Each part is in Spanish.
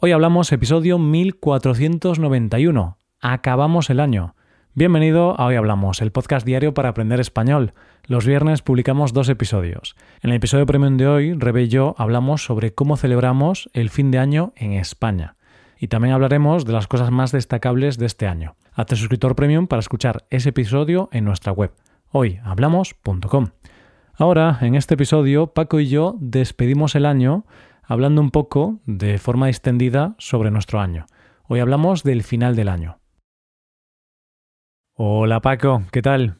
Hoy hablamos episodio 1491. Acabamos el año. Bienvenido a Hoy Hablamos, el podcast diario para aprender español. Los viernes publicamos dos episodios. En el episodio premium de hoy, Rebe y yo hablamos sobre cómo celebramos el fin de año en España. Y también hablaremos de las cosas más destacables de este año. Hazte suscriptor premium para escuchar ese episodio en nuestra web, hoyhablamos.com. Ahora, en este episodio, Paco y yo despedimos el año hablando un poco de forma extendida sobre nuestro año. Hoy hablamos del final del año. Hola Paco, ¿qué tal?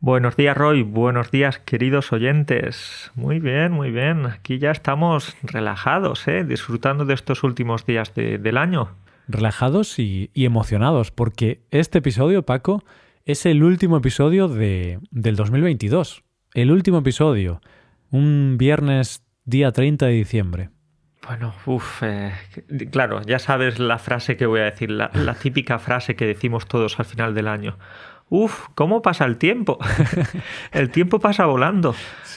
Buenos días Roy, buenos días queridos oyentes. Muy bien, muy bien. Aquí ya estamos relajados, ¿eh? disfrutando de estos últimos días del año. Relajados y, emocionados, porque este episodio, Paco, es el último episodio de, del 2022. El último episodio, un viernes día 30 de diciembre. Bueno, uff, eh, claro, ya sabes la frase que voy a decir, la, típica frase que decimos todos al final del año. Uf, ¿cómo pasa el tiempo? el tiempo pasa volando.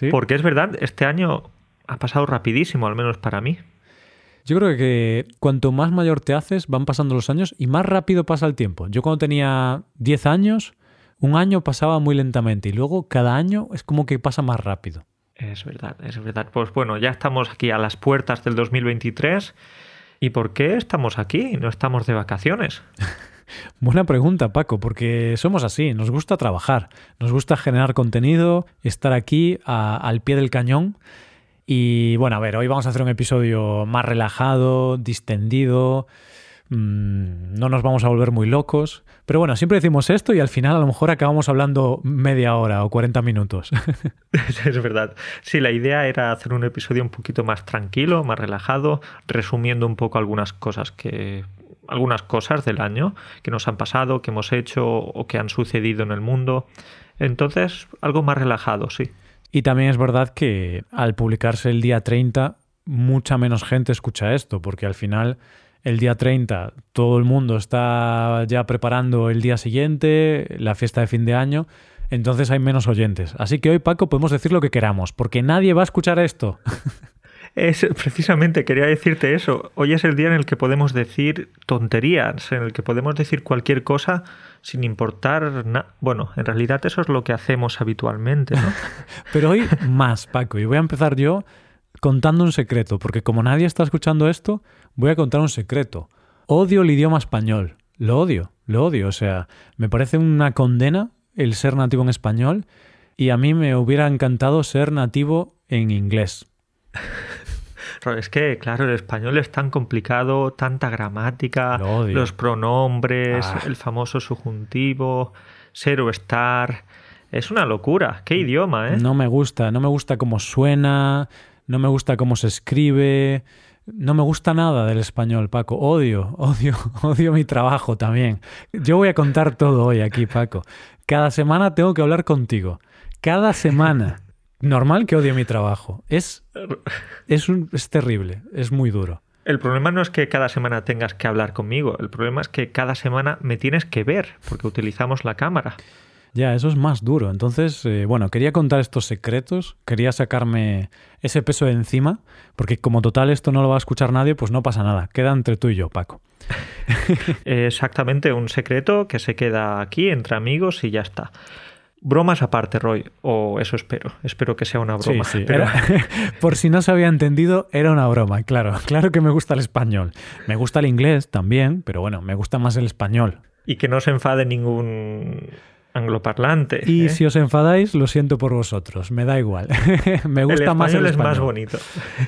Porque es verdad, este año ha pasado rapidísimo, al menos para mí. Yo creo que cuanto más mayor te haces, van pasando los años y más rápido pasa el tiempo. Yo cuando tenía 10 años, un año pasaba muy lentamente y luego cada año es como que pasa más rápido. Es verdad, es verdad. Pues bueno, ya estamos aquí a las puertas del 2023. ¿Y por qué estamos aquí? No estamos de vacaciones. Buena pregunta, Paco, porque somos así, nos gusta trabajar, nos gusta generar contenido, estar aquí al pie del cañón. Y bueno, a ver, hoy vamos a hacer un episodio más relajado, distendido, Mm, no nos vamos a volver muy locos. Pero bueno, siempre decimos esto y al final a lo mejor acabamos hablando media hora o 40 minutos. es verdad. Sí, la idea era hacer un episodio un poquito más tranquilo, más relajado, resumiendo un poco algunas cosas que algunas cosas del año que nos han pasado, que hemos hecho o que han sucedido en el mundo. Entonces, algo más relajado, sí. Y también es verdad que al publicarse el día 30, mucha menos gente escucha esto, porque al final el día 30 todo el mundo está ya preparando el día siguiente, la fiesta de fin de año, entonces hay menos oyentes. Así que hoy, Paco, podemos decir lo que queramos, porque nadie va a escuchar esto. Es precisamente, quería decirte eso. Hoy es el día en el que podemos decir tonterías, en el que podemos decir cualquier cosa sin importar nada. Bueno, en realidad eso es lo que hacemos habitualmente, ¿no? Pero hoy más, Paco, y voy a empezar yo contando un secreto, porque como nadie está escuchando esto, voy a contar un secreto. Odio el idioma español. Lo odio, lo odio. O sea, me parece una condena el ser nativo en español y a mí me hubiera encantado ser nativo en inglés. Es que, claro, el español es tan complicado, tanta gramática, los pronombres, ah. el famoso subjuntivo, ser o estar. Es una locura. Qué idioma, ¿eh? No me gusta, no me gusta cómo suena, no me gusta cómo se escribe, no me gusta nada del español, Paco. Odio, odio, odio mi trabajo también. Yo voy a contar todo hoy aquí, Paco. Cada semana tengo que hablar contigo. Cada semana. Normal que odie mi trabajo. Es, es, es terrible, es muy duro. El problema no es que cada semana tengas que hablar conmigo, el problema es que cada semana me tienes que ver, porque utilizamos la cámara. Ya, eso es más duro. Entonces, eh, bueno, quería contar estos secretos, quería sacarme ese peso de encima, porque como total esto no lo va a escuchar nadie, pues no pasa nada. Queda entre tú y yo, Paco. Exactamente, un secreto que se queda aquí entre amigos y ya está. Bromas aparte, Roy, o eso espero. Espero que sea una broma. Sí, sí. por si no se había entendido, era una broma, claro. Claro que me gusta el español. Me gusta el inglés también, pero bueno, me gusta más el español. Y que no se enfade ningún angloparlante. Y ¿eh? si os enfadáis, lo siento por vosotros, me da igual. me gusta más el es más bonito.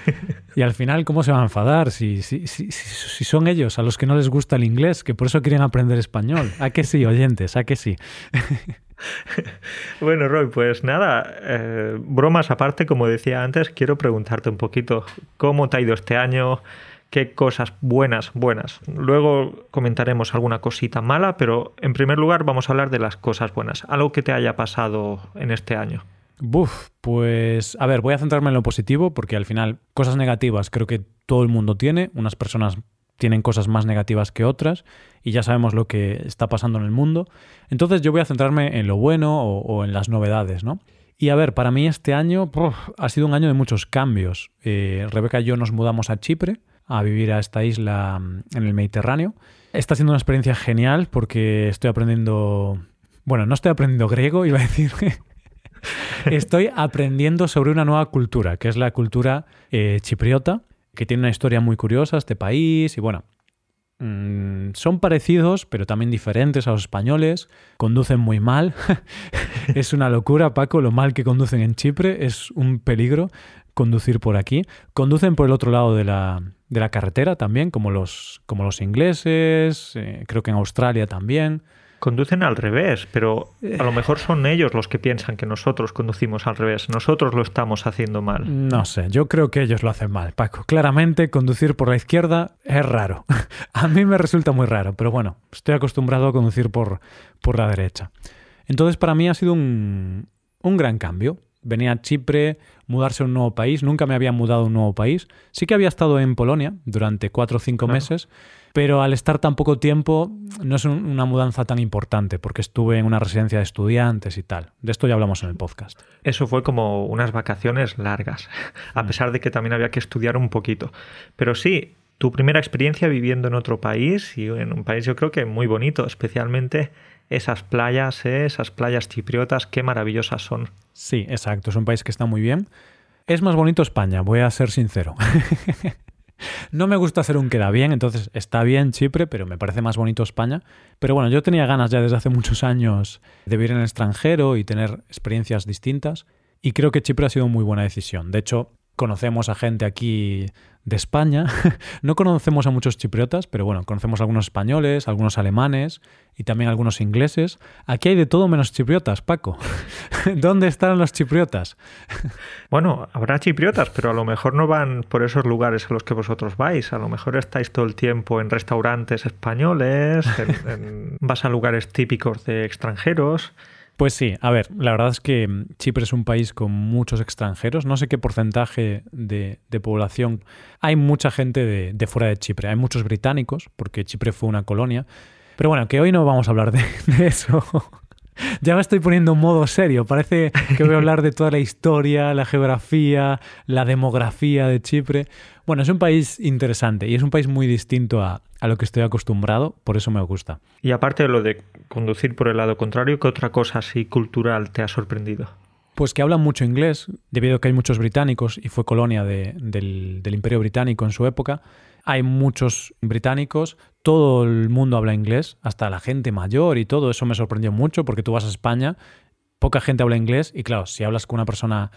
y al final, ¿cómo se van a enfadar? Si, si, si, si, son ellos a los que no les gusta el inglés, que por eso quieren aprender español. ¿A que sí, oyentes? ¿A que sí? bueno, Roy, pues nada, eh, bromas aparte, como decía antes, quiero preguntarte un poquito cómo te ha ido este año qué cosas buenas, buenas. Luego comentaremos alguna cosita mala, pero en primer lugar vamos a hablar de las cosas buenas. Algo que te haya pasado en este año. Buf, pues a ver, voy a centrarme en lo positivo porque al final cosas negativas creo que todo el mundo tiene. Unas personas tienen cosas más negativas que otras y ya sabemos lo que está pasando en el mundo. Entonces yo voy a centrarme en lo bueno o, en las novedades, ¿no? Y a ver, para mí este año ha sido un año de muchos cambios. Eh, Rebeca y yo nos mudamos a Chipre a vivir a esta isla mm, en el Mediterráneo. Está siendo una experiencia genial porque estoy aprendiendo, bueno, no estoy aprendiendo griego, iba a decir. estoy aprendiendo sobre una nueva cultura, que es la cultura eh, chipriota, que tiene una historia muy curiosa este país y bueno, mm, son parecidos, pero también diferentes a los españoles. Conducen muy mal. es una locura, Paco, lo mal que conducen en Chipre. Es un peligro conducir por aquí. Conducen por el otro lado de la, de la carretera también, como los, como los ingleses, eh, creo que en Australia también. Conducen al revés, pero a lo mejor son ellos los que piensan que nosotros conducimos al revés. Nosotros lo estamos haciendo mal. No sé, yo creo que ellos lo hacen mal, Paco. Claramente conducir por la izquierda es raro. a mí me resulta muy raro, pero bueno, estoy acostumbrado a conducir por, por la derecha. Entonces para mí ha sido un, un gran cambio venía a Chipre, mudarse a un nuevo país. Nunca me había mudado a un nuevo país. Sí que había estado en Polonia durante cuatro o cinco meses, pero al estar tan poco tiempo no es una mudanza tan importante porque estuve en una residencia de estudiantes y tal. De esto ya hablamos en el podcast. Eso fue como unas vacaciones largas, a mm. pesar de que también había que estudiar un poquito. Pero sí, tu primera experiencia viviendo en otro país y en un país yo creo que muy bonito, especialmente esas playas, ¿eh? esas playas chipriotas, qué maravillosas son. Sí, exacto, es un país que está muy bien. Es más bonito España, voy a ser sincero. no me gusta ser un queda bien, entonces está bien Chipre, pero me parece más bonito España. Pero bueno, yo tenía ganas ya desde hace muchos años de vivir en el extranjero y tener experiencias distintas. Y creo que Chipre ha sido muy buena decisión. De hecho, conocemos a gente aquí de España. no conocemos a muchos chipriotas, pero bueno, conocemos a algunos españoles, algunos alemanes y también algunos ingleses. Aquí hay de todo menos chipriotas, Paco. ¿Dónde están los chipriotas? bueno, habrá chipriotas, pero a lo mejor no van por esos lugares a los que vosotros vais. A lo mejor estáis todo el tiempo en restaurantes españoles, vas a lugares típicos de extranjeros. Pues sí, a ver, la verdad es que Chipre es un país con muchos extranjeros. No sé qué porcentaje de, población. Hay mucha gente de, fuera de Chipre. Hay muchos británicos, porque Chipre fue una colonia. Pero bueno, que hoy no vamos a hablar de, de eso. ya me estoy poniendo en modo serio. Parece que voy a hablar de toda la historia, la geografía, la demografía de Chipre. Bueno, es un país interesante y es un país muy distinto a, lo que estoy acostumbrado, por eso me gusta. Y aparte de lo de conducir por el lado contrario, ¿qué otra cosa así cultural te ha sorprendido? Pues que hablan mucho inglés, debido a que hay muchos británicos y fue colonia del, del Imperio Británico en su época. Hay muchos británicos, todo el mundo habla inglés, hasta la gente mayor y todo. Eso me sorprendió mucho porque tú vas a España, poca gente habla inglés y claro, si hablas con una persona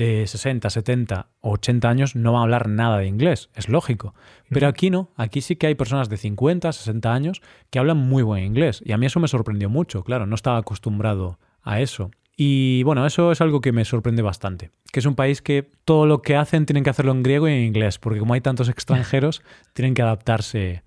de 60, 70 o 80 años no va a hablar nada de inglés, es lógico. Pero aquí no, aquí sí que hay personas de 50, 60 años que hablan muy buen inglés y a mí eso me sorprendió mucho, claro, no estaba acostumbrado a eso. Y bueno, eso es algo que me sorprende bastante, que es un país que todo lo que hacen tienen que hacerlo en griego y en inglés, porque como hay tantos extranjeros, tienen que adaptarse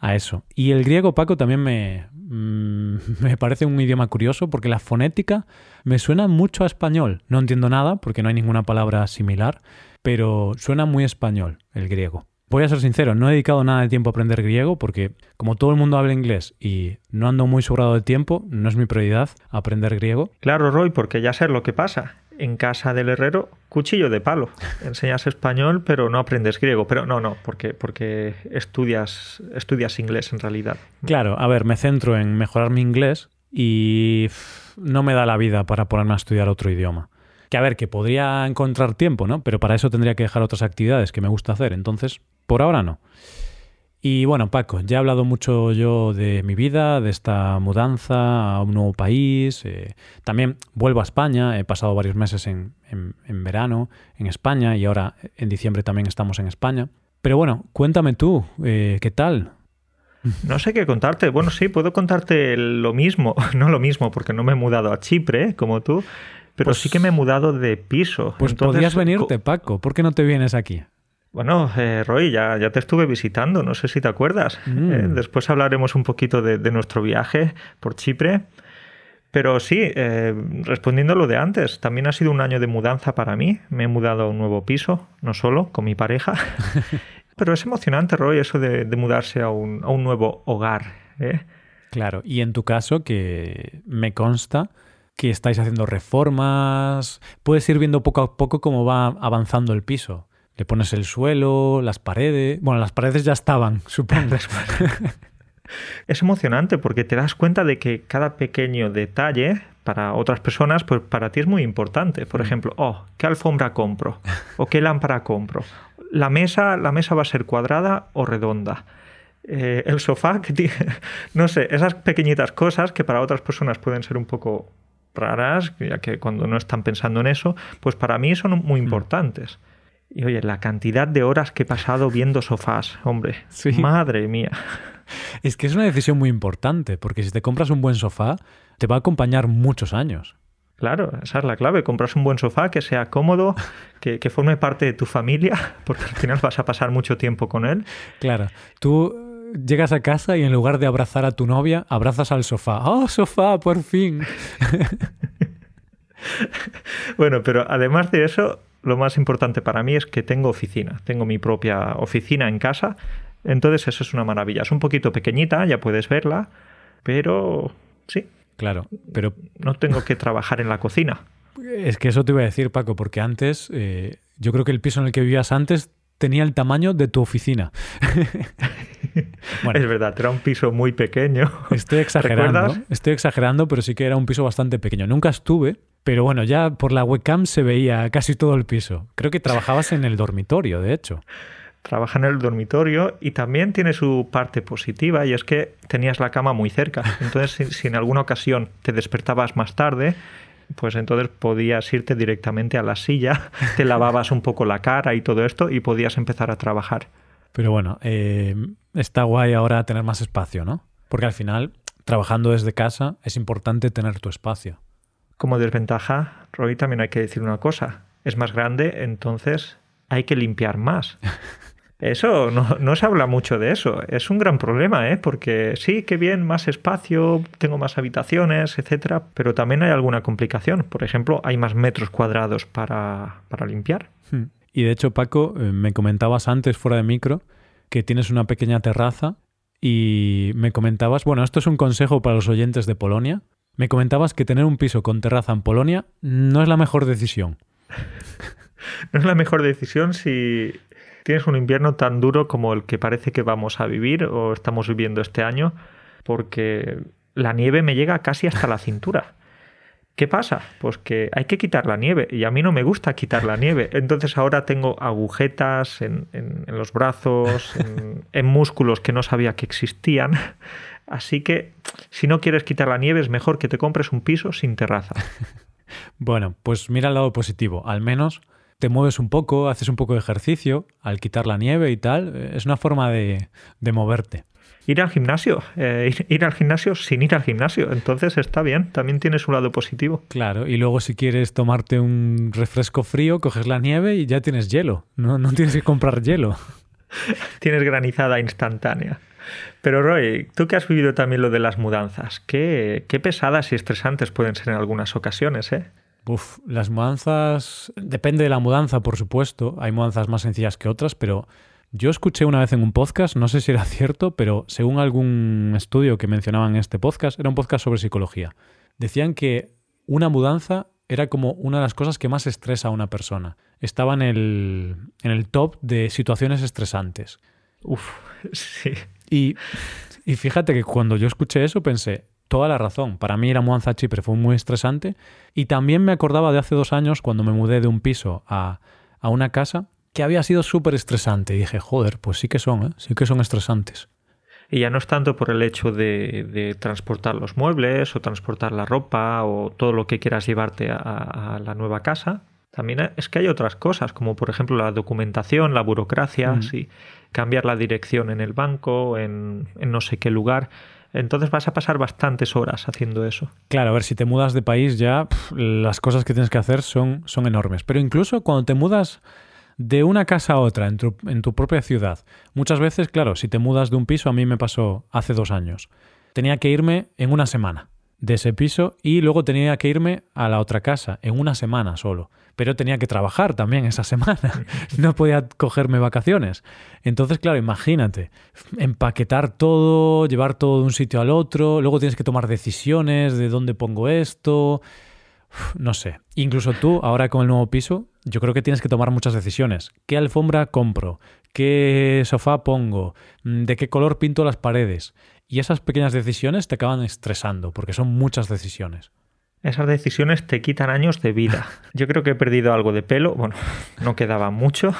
a eso. Y el griego, Paco, también me, mm, me parece un idioma curioso porque la fonética me suena mucho a español. No entiendo nada porque no hay ninguna palabra similar, pero suena muy español el griego. Voy a ser sincero, no he dedicado nada de tiempo a aprender griego porque como todo el mundo habla inglés y no ando muy sobrado de tiempo, no es mi prioridad aprender griego. Claro, Roy, porque ya sé lo que pasa en casa del herrero, cuchillo de palo. Enseñas español, pero no aprendes griego. Pero no, no, porque, porque estudias, estudias inglés en realidad. Claro, a ver, me centro en mejorar mi inglés y no me da la vida para ponerme a estudiar otro idioma. Que a ver, que podría encontrar tiempo, ¿no? Pero para eso tendría que dejar otras actividades que me gusta hacer. Entonces, por ahora no. Y bueno, Paco, ya he hablado mucho yo de mi vida, de esta mudanza a un nuevo país. Eh, también vuelvo a España, he pasado varios meses en, verano en España y ahora en diciembre también estamos en España. Pero bueno, cuéntame tú, eh, ¿qué tal? No sé qué contarte. Bueno, sí, puedo contarte lo mismo. No lo mismo, porque no me he mudado a Chipre, como tú, pero pues sí que me he mudado de piso. Pues podrías venirte, Paco. ¿Por qué no te vienes aquí? Bueno, eh, Roy, ya, ya, te estuve visitando, no sé si te acuerdas. Mm. Eh, después hablaremos un poquito de, nuestro viaje por Chipre. Pero sí, eh, respondiendo a lo de antes, también ha sido un año de mudanza para mí. Me he mudado a un nuevo piso, no solo, con mi pareja. Pero es emocionante, Roy, eso de, mudarse a un, a un, nuevo hogar. Claro, y en tu caso, que me consta que estáis haciendo reformas, puedes ir viendo poco a poco cómo va avanzando el piso Le pones el suelo, las paredes. Bueno, las paredes ya estaban, supongo. es emocionante porque te das cuenta de que cada pequeño detalle para otras personas, pues para ti es muy importante. Por mm. ejemplo, oh, ¿qué alfombra compro? ¿O qué lámpara compro? La mesa, la mesa va a ser cuadrada o redonda. Eh, el sofá, que tiene, no sé, esas pequeñitas cosas que para otras personas pueden ser un poco raras, ya que cuando no están pensando en eso, pues para mí son muy mm. importantes. Y oye, la cantidad de horas que he pasado viendo sofás, hombre, madre mía. Es que es una decisión muy importante, porque si te compras un buen sofá, te va a acompañar muchos años. Claro, esa es la clave. Compras un buen sofá que sea cómodo, que, que, forme parte de tu familia, porque al final vas a pasar mucho tiempo con él. Claro. Tú llegas a casa y en lugar de abrazar a tu novia, abrazas al sofá. ¡Oh, sofá, por fin! bueno, pero además de eso, lo más importante para mí es que tengo oficina. Tengo mi propia oficina en casa. Entonces eso es una maravilla. Es un poquito pequeñita, ya puedes verla, pero sí. Claro, pero... No tengo que trabajar en la cocina. Es que eso te iba a decir, Paco, porque antes, eh, yo creo que el piso en el que vivías antes tenía el tamaño de tu oficina. Es verdad, era un piso muy pequeño. Estoy exagerando. Estoy exagerando, pero sí que era un piso bastante pequeño. Nunca estuve, pero bueno, ya por la webcam se veía casi todo el piso. Creo que trabajabas en el dormitorio, de hecho. Trabaja en el dormitorio y también tiene su parte positiva y es que tenías la cama muy cerca. Entonces, si, en alguna ocasión te despertabas más tarde, pues entonces podías irte directamente a la silla, te lavabas un poco la cara y todo esto y podías empezar a trabajar. Pero bueno, eh, está guay ahora tener más espacio, ¿no? Porque al final, trabajando desde casa, es importante tener tu espacio. Como desventaja, Roy, también hay que decir una cosa. Es más grande, entonces hay que limpiar más. Eso no, no, se habla mucho de eso. Es un gran problema, ¿eh? Porque sí, qué bien, más espacio, tengo más habitaciones, etcétera, pero también hay alguna complicación. Por ejemplo, hay más metros cuadrados para, para limpiar. Hmm. Y de hecho, Paco, eh, me comentabas antes fuera de micro que tienes una pequeña terraza y me comentabas, bueno, esto es un consejo para los oyentes de Polonia. Me comentabas que tener un piso con terraza en Polonia no es la mejor decisión. no es la mejor decisión si tienes un invierno tan duro como el que parece que vamos a vivir o estamos viviendo este año, porque la nieve me llega casi hasta la cintura. ¿Qué pasa? Pues que hay que quitar la nieve y a mí no me gusta quitar la nieve. Entonces ahora tengo agujetas en, los brazos, en, músculos que no sabía que existían. Así que si no quieres quitar la nieve es mejor que te compres un piso sin terraza. Bueno, pues mira el lado positivo. Al menos te mueves un poco, haces un poco de ejercicio al quitar la nieve y tal. Es una forma de moverte ir al gimnasio, eh, ir, al gimnasio sin ir al gimnasio. Entonces está bien, también tiene su lado positivo. Claro, y luego si quieres tomarte un refresco frío, coges la nieve y ya tienes hielo. No, no tienes que comprar hielo. tienes granizada instantánea. Pero Roy, tú que has vivido también lo de las mudanzas, qué, qué pesadas y estresantes pueden ser en algunas ocasiones, ¿eh? Uf, las mudanzas. Depende de la mudanza, por supuesto. Hay mudanzas más sencillas que otras, pero yo escuché una vez en un podcast, no sé si era cierto, pero según algún estudio que mencionaban en este podcast, era un podcast sobre psicología. Decían que una mudanza era como una de las cosas que más estresa a una persona. Estaba en el, en el top de situaciones estresantes. Uf, sí. Y, y fíjate que cuando yo escuché eso pensé, toda la razón. Para mí la mudanza a Chipre fue muy estresante. Y también me acordaba de hace dos años cuando me mudé de un piso a, a una casa que había sido súper estresante. Y dije, joder, pues sí que son, ¿eh? sí que son estresantes. Y ya no es tanto por el hecho de, transportar los muebles o transportar la ropa o todo lo que quieras llevarte a, la nueva casa. También es que hay otras cosas, como por ejemplo la documentación, la burocracia, mm. cambiar la dirección en el banco, en, no sé qué lugar. Entonces vas a pasar bastantes horas haciendo eso. Claro, a ver, si te mudas de país ya las cosas que tienes que hacer son, son enormes. Pero incluso cuando te mudas de una casa a otra en tu, propia ciudad. Muchas veces, claro, si te mudas de un piso, a mí me pasó hace dos años. Tenía que irme en una semana de ese piso y luego tenía que irme a la otra casa en una semana solo. Pero tenía que trabajar también esa semana. No podía cogerme vacaciones. Entonces, claro, imagínate, empaquetar todo, llevar todo de un sitio al otro, luego tienes que tomar decisiones de dónde pongo esto. No sé. Incluso tú, ahora con el nuevo piso, yo creo que tienes que tomar muchas decisiones. ¿Qué alfombra compro? ¿Qué sofá pongo? Mm, ¿De qué color pinto las paredes? Y esas pequeñas decisiones te acaban estresando, porque son muchas decisiones. Esas decisiones te quitan años de vida. Yo creo que he perdido algo de pelo. Bueno, no quedaba mucho.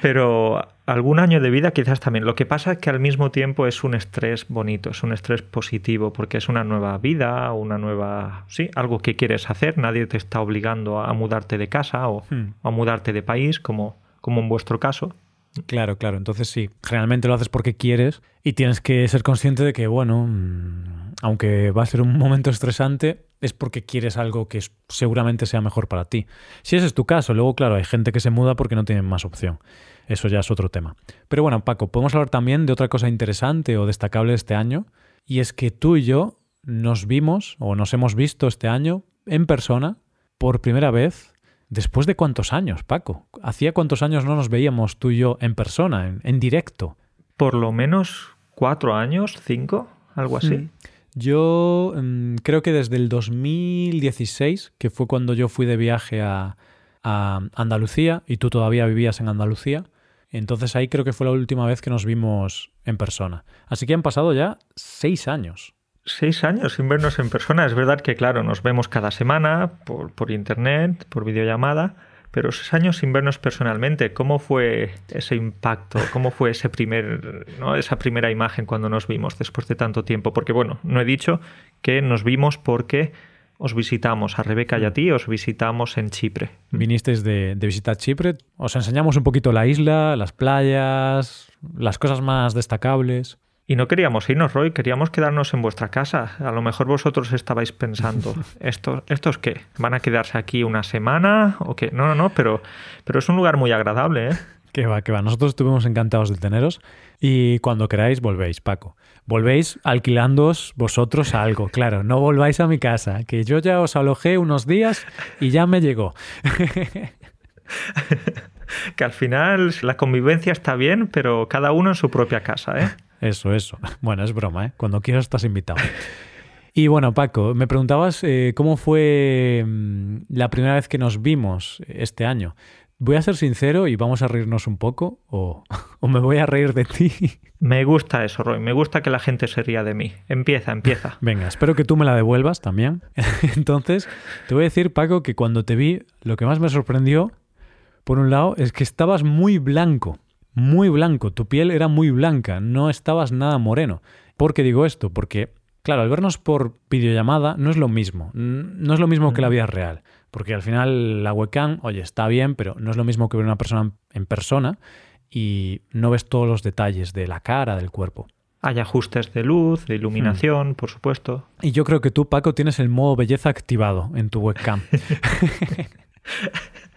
Pero algún año de vida quizás también. Lo que pasa es que al mismo tiempo es un estrés bonito, es un estrés positivo, porque es una nueva vida, una nueva... Sí, algo que quieres hacer. Nadie te está obligando a mudarte de casa o hmm. a mudarte de país, como, como en vuestro caso. Claro, claro. Entonces sí, generalmente lo haces porque quieres y tienes que ser consciente de que, bueno, mm, aunque va a ser un momento estresante, es porque quieres algo que seguramente sea mejor para ti. Si ese es tu caso, luego, claro, hay gente que se muda porque no tienen más opción. Eso ya es otro tema. Pero bueno, Paco, podemos hablar también de otra cosa interesante o destacable este año, y es que tú y yo nos vimos o nos hemos visto este año en persona por primera vez ¿Después de cuántos años, Paco? ¿Hacía cuántos años no nos veíamos tú y yo en persona, en, directo? Por lo menos cuatro años, cinco, algo así. Mm. Yo mm, creo que desde el 2016, que fue cuando yo fui de viaje a, a Andalucía y tú todavía vivías en Andalucía, entonces ahí creo que fue la última vez que nos vimos en persona. Así que han pasado ya seis años seis años sin vernos en persona. Es verdad que, claro, nos vemos cada semana por, por internet, por videollamada, pero seis años sin vernos personalmente. ¿Cómo fue ese impacto? ¿Cómo fue ese primer, ¿no? esa primera imagen cuando nos vimos después de tanto tiempo? Porque, bueno, no he dicho que nos vimos porque os visitamos a Rebeca y a ti, os visitamos en Chipre. Vinisteis de, de visita a Chipre, os enseñamos un poquito la isla, las playas, las cosas más destacables. Y no queríamos irnos, Roy, queríamos quedarnos en vuestra casa. A lo mejor vosotros estabais pensando, ¿estos, ¿estos qué? ¿Van a quedarse aquí una semana o qué? No, no, no, pero, pero es un lugar muy agradable, ¿eh? Que va, que va. Nosotros estuvimos encantados de teneros y cuando queráis volvéis, Paco. Volvéis alquilándoos vosotros algo, claro. No volváis a mi casa, que yo ya os alojé unos días y ya me llegó. que al final la convivencia está bien, pero cada uno en su propia casa, ¿eh? Eso, eso. Bueno, es broma, ¿eh? Cuando quieras estás invitado. Y bueno, Paco, me preguntabas eh, cómo fue mm, la primera vez que nos vimos este año. Voy a ser sincero y vamos a reírnos un poco, o, o, me voy a reír de ti. Me gusta eso, Roy. Me gusta que la gente se ría de mí. Empieza, empieza. Venga, espero que tú me la devuelvas también. Entonces, te voy a decir, Paco, que cuando te vi, lo que más me sorprendió, por un lado, es que estabas muy blanco muy blanco, tu piel era muy blanca, no estabas nada moreno. ¿Por qué digo esto? Porque, claro, al vernos por videollamada no es lo mismo, no es lo mismo que la vida real, porque al final la webcam, oye, está bien, pero no es lo mismo que ver una persona en persona y no ves todos los detalles de la cara, del cuerpo. Hay ajustes de luz, de iluminación, hmm. por supuesto. Y yo creo que tú, Paco, tienes el modo belleza activado en tu webcam.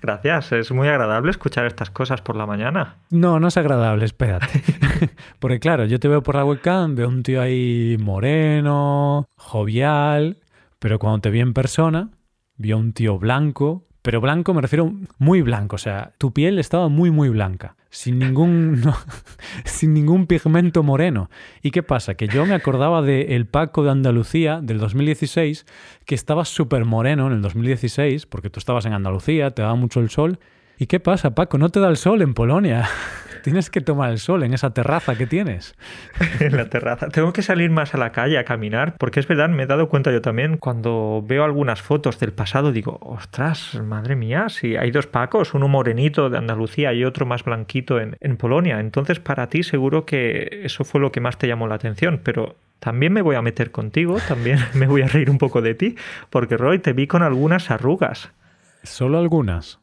Gracias, es muy agradable escuchar estas cosas por la mañana. No, no es agradable, espérate. Porque claro, yo te veo por la webcam, veo un tío ahí moreno, jovial, pero cuando te vi en persona, vi a un tío blanco, pero blanco me refiero muy blanco, o sea, tu piel estaba muy muy blanca, sin ningún sin ningún pigmento moreno. ¿Y qué pasa? Que yo me acordaba de el Paco de Andalucía del 2016, que estaba súper moreno en el 2016, porque tú estabas en Andalucía, te daba mucho el sol. ¿Y qué pasa, Paco? No te da el sol en Polonia. Tienes que tomar el sol en esa terraza que tienes. en la terraza. Tengo que salir más a la calle a caminar, porque es verdad, me he dado cuenta yo también, cuando veo algunas fotos del pasado, digo, ostras, madre mía, si hay dos Pacos, uno morenito de Andalucía y otro más blanquito en, Polonia. Entonces, para ti seguro que eso fue lo que más te llamó la atención, pero también me voy a meter contigo, también me voy a reír un poco de ti, porque Roy, te vi con algunas arrugas. Solo algunas.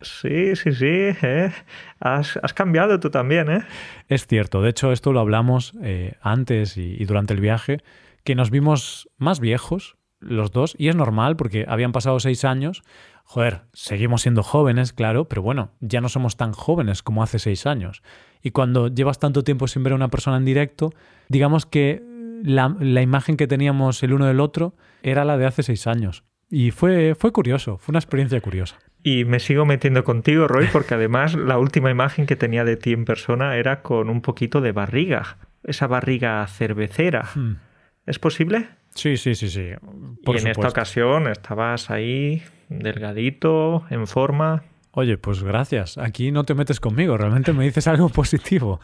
sí, sí, sí. ¿eh? Has, cambiado tú también, ¿eh? Es cierto. De hecho, esto lo hablamos eh, antes y, durante el viaje, que nos vimos más viejos, los dos, y es normal porque habían pasado seis años. Joder, seguimos siendo jóvenes, claro, pero bueno, ya no somos tan jóvenes como hace seis años. Y cuando llevas tanto tiempo sin ver a una persona en directo, digamos que la, la imagen que teníamos el uno del otro era la de hace seis años. Y fue, fue curioso, fue una experiencia curiosa. Y me sigo metiendo contigo, Roy, porque además la última imagen que tenía de ti en persona era con un poquito de barriga, esa barriga cervecera. Hmm. ¿Es posible? Sí, sí, sí, sí. y en esta ocasión estabas ahí, delgadito, en forma. Oye, pues gracias. Aquí no te metes conmigo, realmente me dices algo positivo.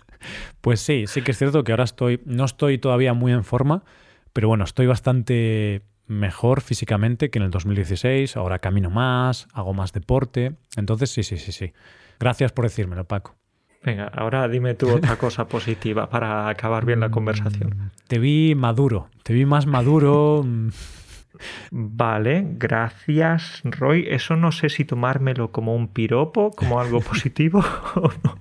Pues sí, sí que es cierto que ahora estoy, no estoy todavía muy en forma, pero bueno, estoy bastante mejor físicamente que en el 2016. Ahora camino más, hago más deporte. Entonces, sí, sí, sí, sí. Gracias por decírmelo, Paco. Venga, ahora dime tú otra cosa positiva para acabar bien la mm, conversación. Te vi maduro, te vi más maduro. Vale, gracias, Roy. Eso no sé si tomármelo como un piropo, como algo positivo o no.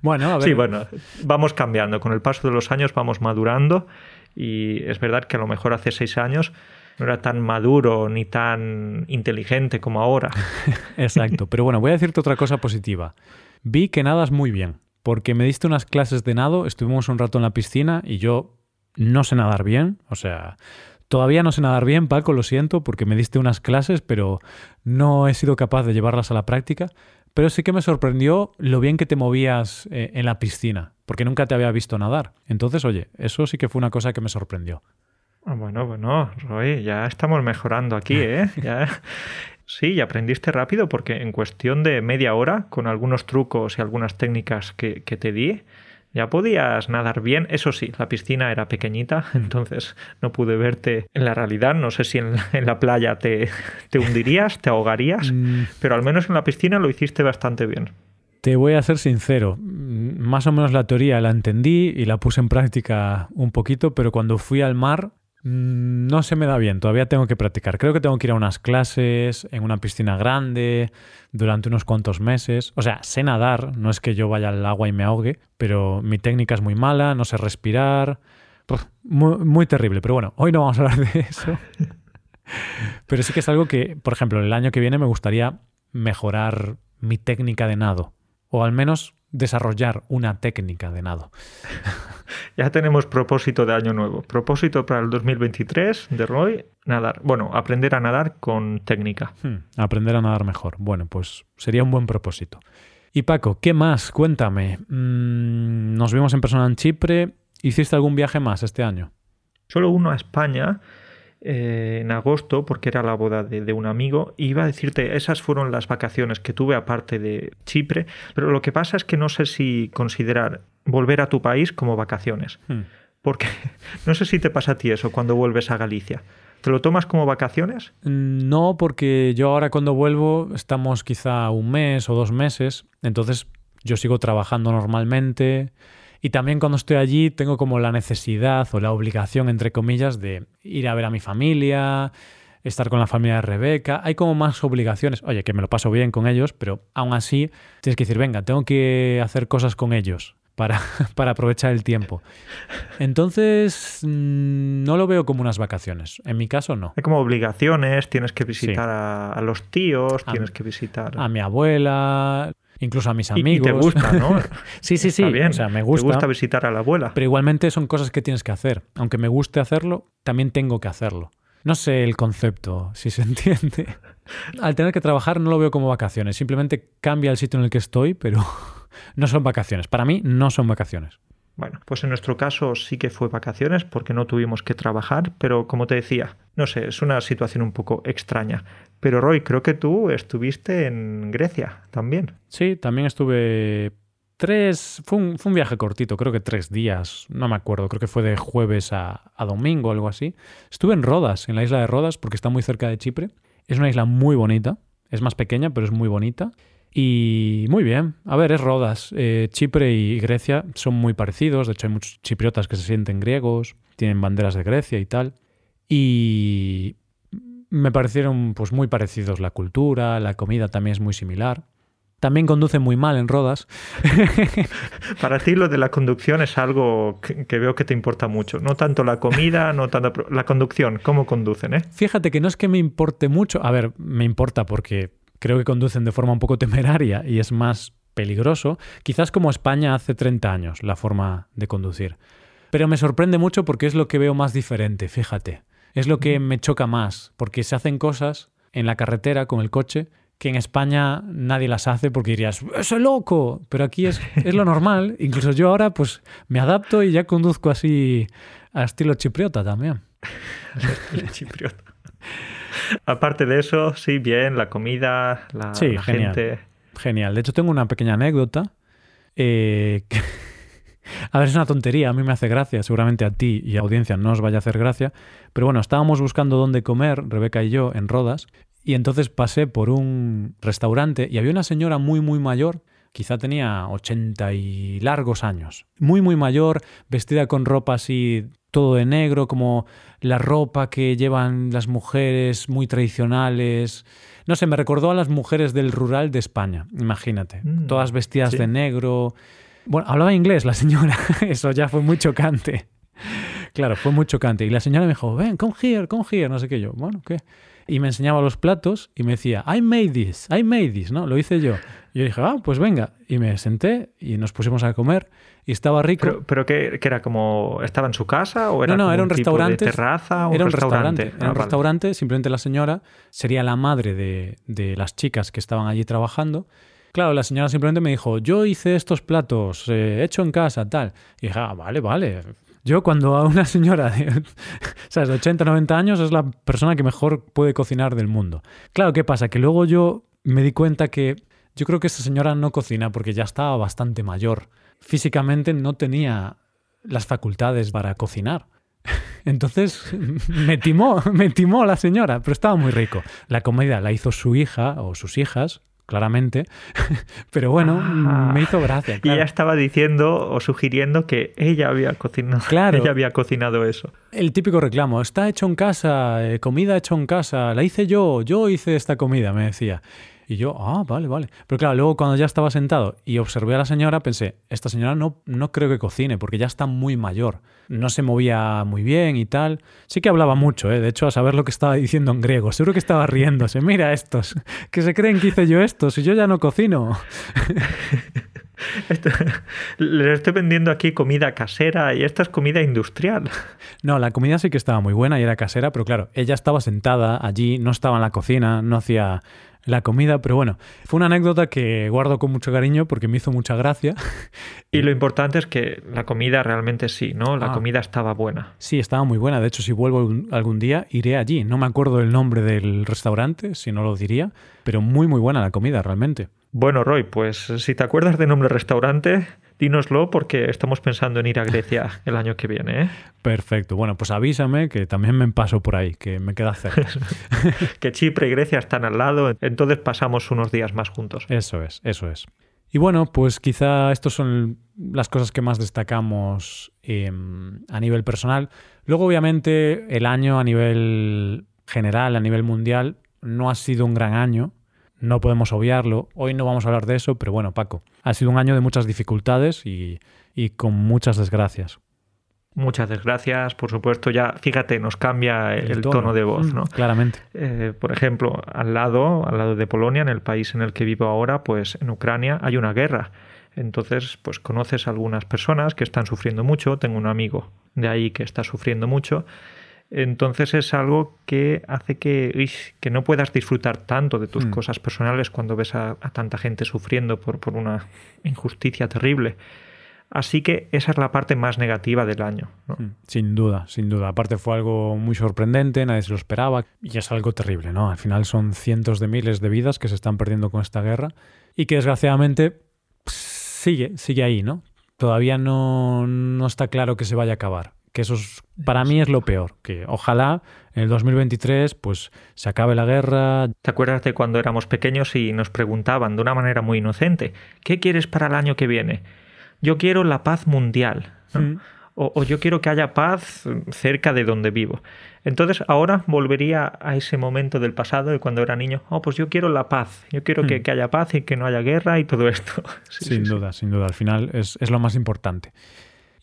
Bueno, a ver. Sí, bueno, vamos cambiando. Con el paso de los años vamos madurando y es verdad que a lo mejor hace seis años no era tan maduro ni tan inteligente como ahora. Exacto, pero bueno, voy a decirte otra cosa positiva. Vi que nadas muy bien, porque me diste unas clases de nado, estuvimos un rato en la piscina y yo no sé nadar bien, o sea, todavía no sé nadar bien, Paco, lo siento, porque me diste unas clases, pero no he sido capaz de llevarlas a la práctica. Pero sí que me sorprendió lo bien que te movías eh, en la piscina, porque nunca te había visto nadar. Entonces, oye, eso sí que fue una cosa que me sorprendió. Ah, bueno, bueno, Roy, ya estamos mejorando aquí, ¿eh? Ya... Sí, y aprendiste rápido porque en cuestión de media hora, con algunos trucos y algunas técnicas que, te di, ya podías nadar bien. Eso sí, la piscina era pequeñita, entonces no pude verte en la realidad. No sé si en la, playa te, te, hundirías, te ahogarías, mm. pero al menos en la piscina lo hiciste bastante bien. Te voy a ser sincero, más o menos la teoría la entendí y la puse en práctica un poquito, pero cuando fui al mar no se me da bien, todavía tengo que practicar. Creo que tengo que ir a unas clases en una piscina grande durante unos cuantos meses. O sea, sé nadar, no es que yo vaya al agua y me ahogue, pero mi técnica es muy mala, no sé respirar. muy, terrible, pero bueno, hoy no vamos a hablar de eso. pero sí que es algo que, por ejemplo, el año que viene me gustaría mejorar mi técnica de nado. O al menos desarrollar una técnica de nado. ya tenemos propósito de año nuevo. Propósito para el 2023 de Roy, nadar. Bueno, aprender a nadar con técnica. Hmm, aprender a nadar mejor. Bueno, pues sería un buen propósito. Y Paco, ¿qué más? Cuéntame. Mm, nos vimos en persona en Chipre. ¿Hiciste algún viaje más este año? Solo uno a España eh, en agosto, porque era la boda de, un amigo, y iba a decirte, esas fueron las vacaciones que tuve aparte de Chipre, pero lo que pasa es que no sé si considerar volver a tu país como vacaciones, hmm. porque no sé si te pasa a ti eso cuando vuelves a Galicia. ¿Te lo tomas como vacaciones? No, porque yo ahora cuando vuelvo estamos quizá un mes o dos meses, entonces yo sigo trabajando normalmente y también cuando estoy allí tengo como la necesidad o la obligación, entre comillas, de ir a ver a mi familia, estar con la familia de Rebeca. Hay como más obligaciones. Oye, que me lo paso bien con ellos, pero aún así tienes que decir, venga, tengo que hacer cosas con ellos para, para aprovechar el tiempo. Entonces, mm, no lo veo como unas vacaciones. En mi caso, no. Hay como obligaciones, tienes que visitar a, los tíos, tienes que visitar... A mi abuela, incluso a mis amigos. Y, te gusta, ¿no? sí, sí, sí. Bien. O sea, me gusta. Te gusta visitar a la abuela. Pero igualmente son cosas que tienes que hacer. Aunque me guste hacerlo, también tengo que hacerlo. No sé el concepto, si se entiende. Al tener que trabajar no lo veo como vacaciones. Simplemente cambia el sitio en el que estoy, pero no son vacaciones. Para mí no son vacaciones. Bueno, pues en nuestro caso sí que fue vacaciones porque no tuvimos que trabajar, pero como te decía, no sé, es una situación un poco extraña. Pero Roy, creo que tú estuviste en Grecia también. Sí, también estuve tres, fue un, viaje cortito, creo que tres días, no me acuerdo, creo que fue de jueves a, a domingo algo así. Estuve en Rodas, en la isla de Rodas, porque está muy cerca de Chipre. Es una isla muy bonita, es más pequeña, pero es muy bonita. Y muy bien. A ver, es Rodas. Eh, Chipre y Grecia son muy parecidos. De hecho, hay muchos chipriotas que se sienten griegos, tienen banderas de Grecia y tal. Y me parecieron pues muy parecidos la cultura, la comida también es muy similar. También conducen muy mal en Rodas. Para ti lo de la conducción es algo que, veo que te importa mucho. No tanto la comida, no tanto la conducción, cómo conducen, ¿eh? Fíjate que no es que me importe mucho. A ver, me importa porque creo que conducen de forma un poco temeraria y es más peligroso, quizás como España hace 30 años, la forma de conducir. Pero me sorprende mucho porque es lo que veo más diferente, fíjate. Es lo que me choca más, porque se hacen cosas en la carretera con el coche que en España nadie las hace porque dirías, ¡es loco! Pero aquí es, es lo normal. Incluso yo ahora pues me adapto y ya conduzco así a estilo chipriota también. chipriota. Aparte de eso, sí, bien, la comida, la, Sí, la genial. gente. Genial. De hecho, tengo una pequeña anécdota. eh, que- a ver, es una tontería, a mí me hace gracia, seguramente a ti y a la audiencia no os vaya a hacer gracia, pero bueno, estábamos buscando dónde comer, Rebeca y yo, en Rodas, y entonces pasé por un restaurante y había una señora muy, muy mayor, quizá tenía 80 y largos años, muy, muy mayor, vestida con ropa así, todo de negro, como la ropa que llevan las mujeres muy tradicionales. No sé, me recordó a las mujeres del rural de España, imagínate. Mm, todas vestidas sí. de negro. Bueno, hablaba inglés la señora, eso ya fue muy chocante. Claro, fue muy chocante. Y la señora me dijo, ven, come here, come here, no sé qué yo. Bueno, ¿qué? Y me enseñaba los platos y me decía, I made this, I made this, ¿no? Lo hice yo. Y yo dije, ah, pues venga. Y me senté y nos pusimos a comer y estaba rico. Pero, pero que, que era como. ¿Estaba en su casa o era No, no, era un tipo restaurante. de terraza? o era un restaurante. Ah, Era un vale. restaurante, simplemente la señora sería la madre de, de las chicas que estaban allí trabajando. Claro, la señora simplemente me dijo, yo hice estos platos, eh, hecho en casa, tal. Y dije, ah, vale, vale. Yo cuando a una señora de, ¿sabes? de 80, 90 años es la persona que mejor puede cocinar del mundo. Claro, ¿qué pasa? Que luego yo me di cuenta que yo creo que esa señora no cocina porque ya estaba bastante mayor. Físicamente no tenía las facultades para cocinar. Entonces me timó, me timó la señora, pero estaba muy rico. La comida la hizo su hija o sus hijas, claramente, pero bueno, Ah. me hizo gracia. Y claro. ella estaba diciendo o sugiriendo que ella había cocinado. Claro. Ella había cocinado eso. El típico reclamo, está hecho en casa, eh, comida hecho en casa, la hice yo, yo hice esta comida, me decía. Y yo, ah, vale, vale. Pero claro, luego cuando ya estaba sentado y observé a la señora, pensé, esta señora no, no creo que cocine, porque ya está muy mayor. No se movía muy bien y tal. Sí que hablaba mucho, ¿eh? de hecho, a saber lo que estaba diciendo en griego. Seguro que estaba riéndose. Mira estos, que se creen que hice yo esto, si yo ya no cocino. Esto- le estoy vendiendo aquí comida casera y esta es comida industrial. No, la comida sí que estaba muy buena y era casera, pero claro, ella estaba sentada allí, no estaba en la cocina, no hacía la comida, pero bueno, fue una anécdota que guardo con mucho cariño porque me hizo mucha gracia. Y lo importante es que la comida realmente sí, ¿no? La Ah. comida estaba buena. Sí, estaba muy buena, de hecho si vuelvo algún- algún día iré allí. No me acuerdo el nombre del restaurante, si no lo diría, pero muy muy buena la comida realmente. Bueno, Roy, pues si te acuerdas de nombre restaurante, dínoslo porque estamos pensando en ir a Grecia el año que viene, ¿eh? Perfecto, bueno, pues avísame que también me paso por ahí, que me queda cerca. Que Chipre y Grecia están al lado, entonces pasamos unos días más juntos. Eso es, eso es. Y bueno, pues quizá estas son las cosas que más destacamos eh, a nivel personal. Luego, obviamente, el año a nivel general, a nivel mundial, no ha sido un gran año. No podemos obviarlo. Hoy no vamos a hablar de eso, pero bueno, Paco, ha sido un año de muchas dificultades y, y con muchas desgracias. Muchas desgracias, por supuesto, ya fíjate, nos cambia el, tono. de voz, Mm, ¿no? Claramente. Eh, por ejemplo, al lado, al lado de Polonia, en el país en el que vivo ahora, pues en Ucrania hay una guerra. Entonces, pues conoces a algunas personas que están sufriendo mucho. Tengo un amigo de ahí que está sufriendo mucho. Entonces es algo que hace que, ish, que no puedas disfrutar tanto de tus Mm. cosas personales cuando ves a, a tanta gente sufriendo por, por una injusticia terrible. Así que esa es la parte más negativa del año. ¿no? Mm, Sin duda, sin duda. Aparte fue algo muy sorprendente, nadie se lo esperaba y es algo terrible, ¿no? Al final son cientos de miles de vidas que se están perdiendo con esta guerra y que desgraciadamente sigue, sigue ahí, ¿no? Todavía no, no está claro que se vaya a acabar. Que eso es, para mí es lo peor. Que ojalá en el 2023 pues se acabe la guerra. ¿Te acuerdas de cuando éramos pequeños y nos preguntaban de una manera muy inocente, ¿qué quieres para el año que viene? Yo quiero la paz mundial. ¿no? Mm. O, o yo quiero que haya paz cerca de donde vivo. Entonces ahora volvería a ese momento del pasado de cuando era niño. Oh, pues yo quiero la paz. Yo quiero que, Mm. que haya paz y que no haya guerra y todo esto. Sí, sin sí, sí. duda, sin duda. Al final es, es lo más importante.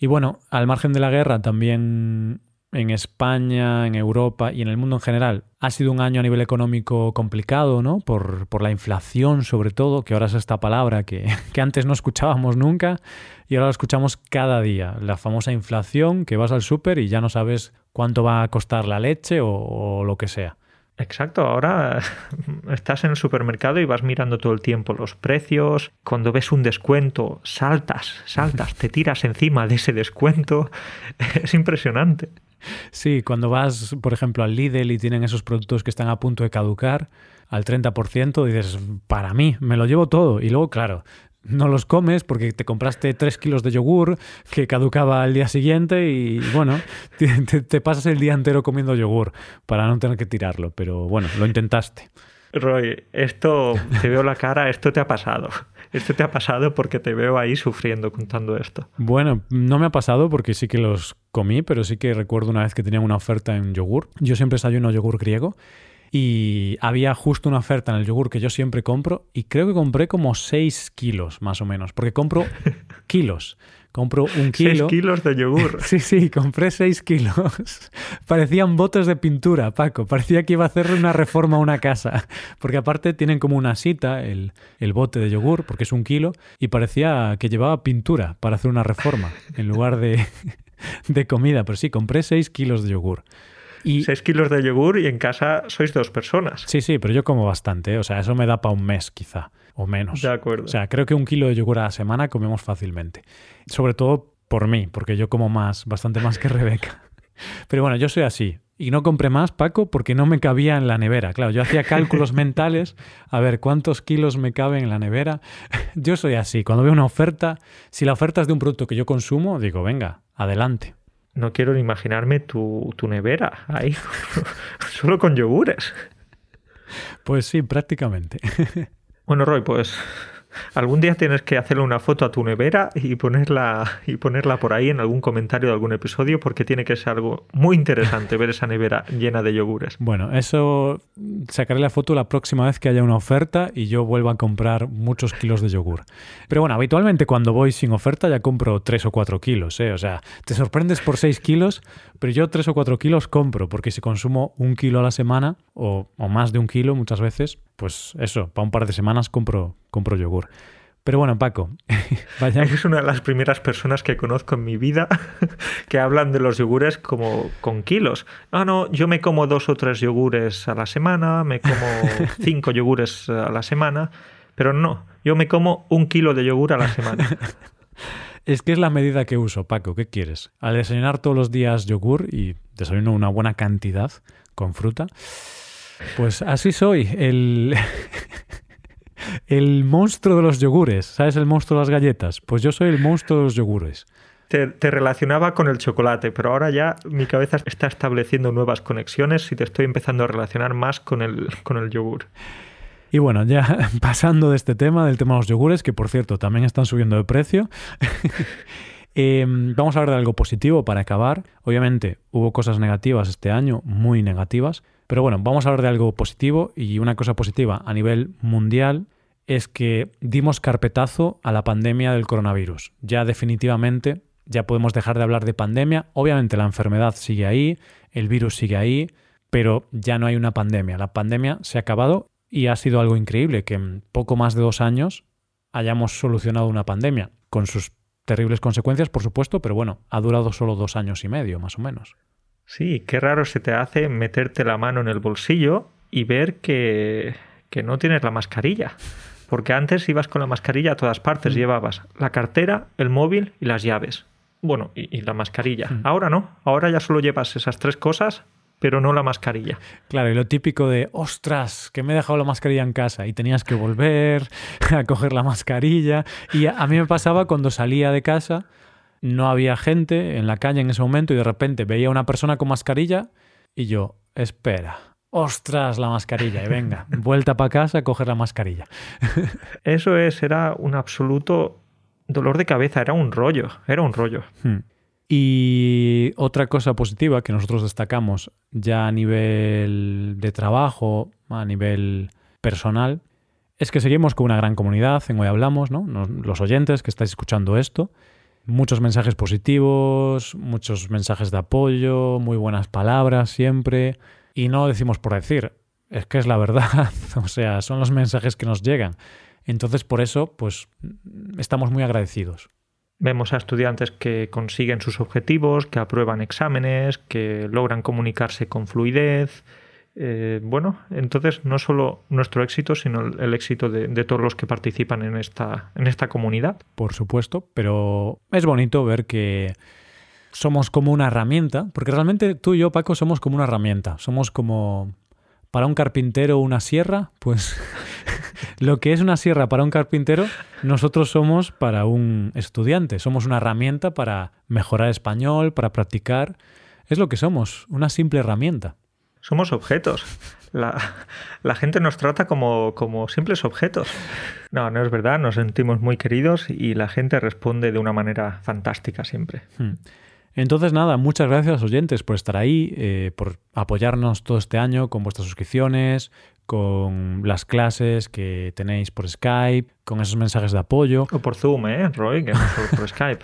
Y bueno, al margen de la guerra, también en España, en Europa y en el mundo en general, ha sido un año a nivel económico complicado, ¿no? Por, por la inflación, sobre todo, que ahora es esta palabra que, que antes no escuchábamos nunca y ahora la escuchamos cada día. La famosa inflación, que vas al súper y ya no sabes cuánto va a costar la leche o, o lo que sea. Exacto, ahora estás en el supermercado y vas mirando todo el tiempo los precios. Cuando ves un descuento, saltas, saltas, te tiras encima de ese descuento. Es impresionante. Sí, cuando vas, por ejemplo, al Lidl y tienen esos productos que están a punto de caducar al 30%, dices, para mí, me lo llevo todo. Y luego, claro, no los comes porque te compraste 3 kilos de yogur que caducaba al día siguiente y bueno, te, te, pasas el día entero comiendo yogur para no tener que tirarlo, pero bueno, lo intentaste. Roy, esto te veo la cara, esto te ha pasado. Esto te ha pasado porque te veo ahí sufriendo contando esto. Bueno, no me ha pasado porque sí que los comí, pero sí que recuerdo una vez que tenía una oferta en yogur. Yo siempre desayuno yogur griego y había justo una oferta en el yogur que yo siempre compro y creo que compré como 6 kilos más o menos, porque compro kilos. Compro un kilo. 6 kilos de yogur. Sí, sí, compré 6 kilos. Parecían botes de pintura, Paco. Parecía que iba a hacerle una reforma a una casa. Porque aparte tienen como una cita el, el bote de yogur, porque es un kilo, y parecía que llevaba pintura para hacer una reforma en lugar de, de comida. Pero sí, compré 6 kilos de yogur. Y... 6 kilos de yogur y en casa sois dos personas. Sí, sí, pero yo como bastante. ¿eh? O sea, eso me da para un mes quizá, o menos. De acuerdo. O sea, creo que un kilo de yogur a la semana comemos fácilmente. Sobre todo por mí, porque yo como más, bastante más que Rebeca. Pero bueno, yo soy así. Y no compré más, Paco, porque no me cabía en la nevera. Claro, yo hacía cálculos mentales, a ver cuántos kilos me caben en la nevera. Yo soy así. Cuando veo una oferta, si la oferta es de un producto que yo consumo, digo, venga, adelante no quiero ni imaginarme tu, tu nevera ahí, solo con yogures. Pues sí, prácticamente. Bueno, Roy, pues Algún día tienes que hacerle una foto a tu nevera y ponerla, y ponerla por ahí en algún comentario de algún episodio porque tiene que ser algo muy interesante ver esa nevera llena de yogures. Bueno, eso sacaré la foto la próxima vez que haya una oferta y yo vuelva a comprar muchos kilos de yogur. Pero bueno, habitualmente cuando voy sin oferta ya compro 3 o 4 kilos. ¿eh? O sea, te sorprendes por 6 kilos, pero yo 3 o 4 kilos compro porque si consumo un kilo a la semana o, o más de un kilo muchas veces, pues eso, para un par de semanas compro, compro yogur. Pero bueno, Paco, vaya. Es una de las primeras personas que conozco en mi vida que hablan de los yogures como con kilos. Ah, no, yo me como dos o tres yogures a la semana, me como cinco yogures a la semana, pero no, yo me como un kilo de yogur a la semana. Es que es la medida que uso, Paco. ¿Qué quieres? Al desayunar todos los días yogur y desayuno una buena cantidad con fruta, pues así soy. El, el monstruo de los yogures. ¿Sabes el monstruo de las galletas? Pues yo soy el monstruo de los yogures. Te, relacionaba con el chocolate, pero ahora ya mi cabeza está estableciendo nuevas conexiones y te estoy empezando a relacionar más con el, con el yogur. Y bueno, ya pasando de este tema, del tema de los yogures, que por cierto también están subiendo de precio, em, vamos a hablar de algo positivo para acabar. Obviamente hubo cosas negativas este año, muy negativas, pero bueno, vamos a hablar de algo positivo y una cosa positiva a nivel mundial es que dimos carpetazo a la pandemia del coronavirus. Ya definitivamente ya podemos dejar de hablar de pandemia. Obviamente la enfermedad sigue ahí, el virus sigue ahí, pero ya no hay una pandemia. La pandemia se ha acabado y ha sido algo increíble que en poco más de dos años hayamos solucionado una pandemia, con sus terribles consecuencias, por supuesto, pero bueno, ha durado solo dos años y medio, más o menos. Sí, qué raro se te hace meterte la mano en el bolsillo y ver que, que no tienes la mascarilla. Porque antes ibas con la mascarilla a todas partes, mm. llevabas la cartera, el móvil y las llaves. Bueno, y, la mascarilla. Mm. Ahora no, ahora ya solo llevas esas tres cosas, pero no la mascarilla. Claro, y lo típico de, ostras, que me he dejado la mascarilla en casa y tenías que volver a coger la mascarilla. Y a mí me pasaba cuando salía de casa no había gente en la calle en ese momento y de repente veía a una persona con mascarilla y yo, espera, ostras, la mascarilla, y venga, vuelta para casa a coger la mascarilla. Eso es, era un absoluto dolor de cabeza, era un rollo, era un rollo. Hmm. Y otra cosa positiva que nosotros destacamos ya a nivel de trabajo, a nivel personal, es que seguimos con una gran comunidad, en hoy hablamos, ¿no? Los oyentes que estáis escuchando esto, muchos mensajes positivos, muchos mensajes de apoyo, muy buenas palabras siempre. Y no decimos por decir, es que es la verdad, o sea, son los mensajes que nos llegan. Entonces, por eso, pues estamos muy agradecidos. Vemos a estudiantes que consiguen sus objetivos, que aprueban exámenes, que logran comunicarse con fluidez, eh, bueno, entonces no solo nuestro éxito, sino el éxito de, todos los que participan en esta, en esta comunidad. Por supuesto, pero es bonito ver que somos como una herramienta, porque realmente tú y yo, Paco, somos como una herramienta. Somos como para un carpintero una sierra, pues lo que es una sierra para un carpintero, nosotros somos para un estudiante. Somos una herramienta para mejorar español, para practicar. Es lo que somos, una simple herramienta. Somos objetos. La, la gente nos trata como, como, simples objetos. No, no es verdad, nos sentimos muy queridos y la gente responde de una manera fantástica siempre. Hmm. Entonces, nada, muchas gracias oyentes por estar ahí, eh, por apoyarnos todo este año con vuestras suscripciones, con las clases que tenéis por Skype, con esos mensajes de apoyo. O por Zoom, ¿eh, Roy? Que no por, por Skype.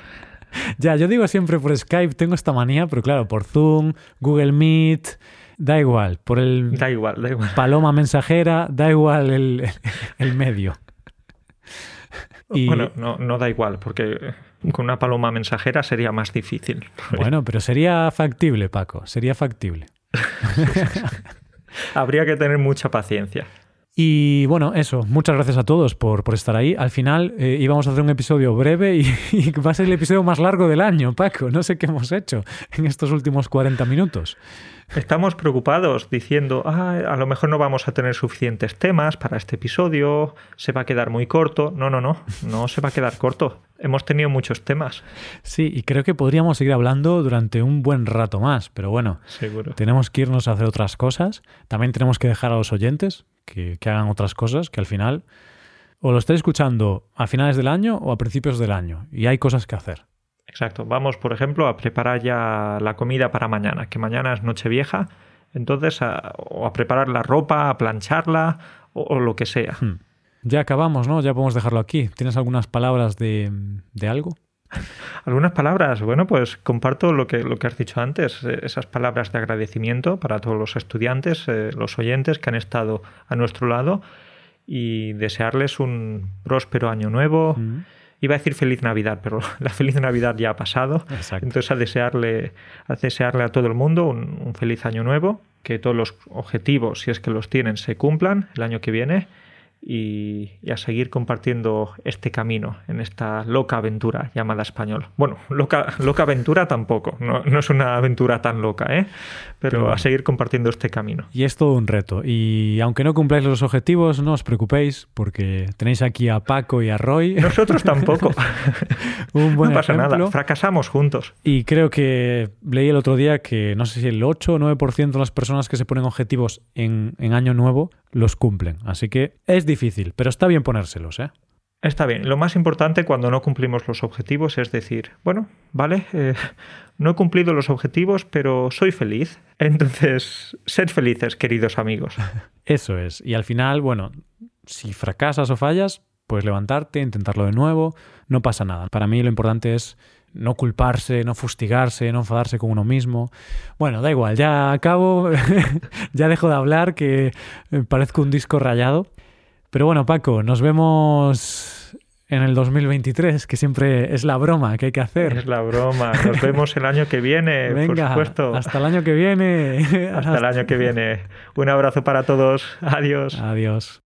ya, yo digo siempre por Skype, tengo esta manía, pero claro, por Zoom, Google Meet, da igual, por el... Da igual, da igual. Paloma mensajera, da igual el, el medio. Y... Bueno, no, no da igual, porque con una paloma mensajera sería más difícil. Bueno, pero sería factible, Paco, sería factible. Habría que tener mucha paciencia. Y bueno, eso, muchas gracias a todos por, por estar ahí. Al final eh, íbamos a hacer un episodio breve y, y, va a ser el episodio más largo del año, Paco. No sé qué hemos hecho en estos últimos 40 minutos. Estamos preocupados diciendo, ah, a lo mejor no vamos a tener suficientes temas para este episodio, se va a quedar muy corto. No, no, no, no se va a quedar corto. Hemos tenido muchos temas. Sí, y creo que podríamos seguir hablando durante un buen rato más, pero bueno, Seguro. tenemos que irnos a hacer otras cosas. También tenemos que dejar a los oyentes que, que hagan otras cosas, que al final o lo estáis escuchando a finales del año o a principios del año, y hay cosas que hacer. Exacto. Vamos, por ejemplo, a preparar ya la comida para mañana, que mañana es Nochevieja. Entonces, a, o a preparar la ropa, a plancharla o, o lo que sea. Hmm. Ya acabamos, ¿no? Ya podemos dejarlo aquí. ¿Tienes algunas palabras de, de algo? Algunas palabras. Bueno, pues comparto lo que, lo que has dicho antes, esas palabras de agradecimiento para todos los estudiantes, eh, los oyentes que han estado a nuestro lado y desearles un próspero año nuevo. Mm. Iba a decir feliz Navidad, pero la feliz Navidad ya ha pasado. Exacto. Entonces a desearle, a desearle a todo el mundo un, un feliz año nuevo, que todos los objetivos, si es que los tienen, se cumplan el año que viene y, y, a seguir compartiendo este camino en esta loca aventura llamada español. Bueno, loca, loca aventura tampoco, no, no, es una aventura tan loca, ¿eh? pero, pero a seguir compartiendo este camino. Y es todo un reto. Y aunque no cumpláis los objetivos, no os preocupéis, porque tenéis aquí a Paco y a Roy. Nosotros tampoco. un buen no pasa ejemplo. nada, fracasamos juntos. Y creo que leí el otro día que no sé si el 8 o 9% de las personas que se ponen objetivos en, en año nuevo los cumplen. Así que es difícil, pero está bien ponérselos, ¿eh? Está bien. Lo más importante cuando no cumplimos los objetivos es decir, bueno, vale, eh, no he cumplido los objetivos, pero soy feliz. Entonces, sed felices, queridos amigos. Eso es. Y al final, bueno, si fracasas o fallas, pues levantarte, intentarlo de nuevo, no pasa nada. Para mí lo importante es no culparse, no fustigarse, no enfadarse con uno mismo. Bueno, da igual, ya acabo, ya dejo de hablar, que parezco un disco rayado. Pero bueno, Paco, nos vemos en el 2023, que siempre es la broma que hay que hacer. Es la broma. Nos vemos el año que viene, Venga, por supuesto. Hasta el año que viene. hasta, hasta el año que viene. Un abrazo para todos. Adiós. Adiós.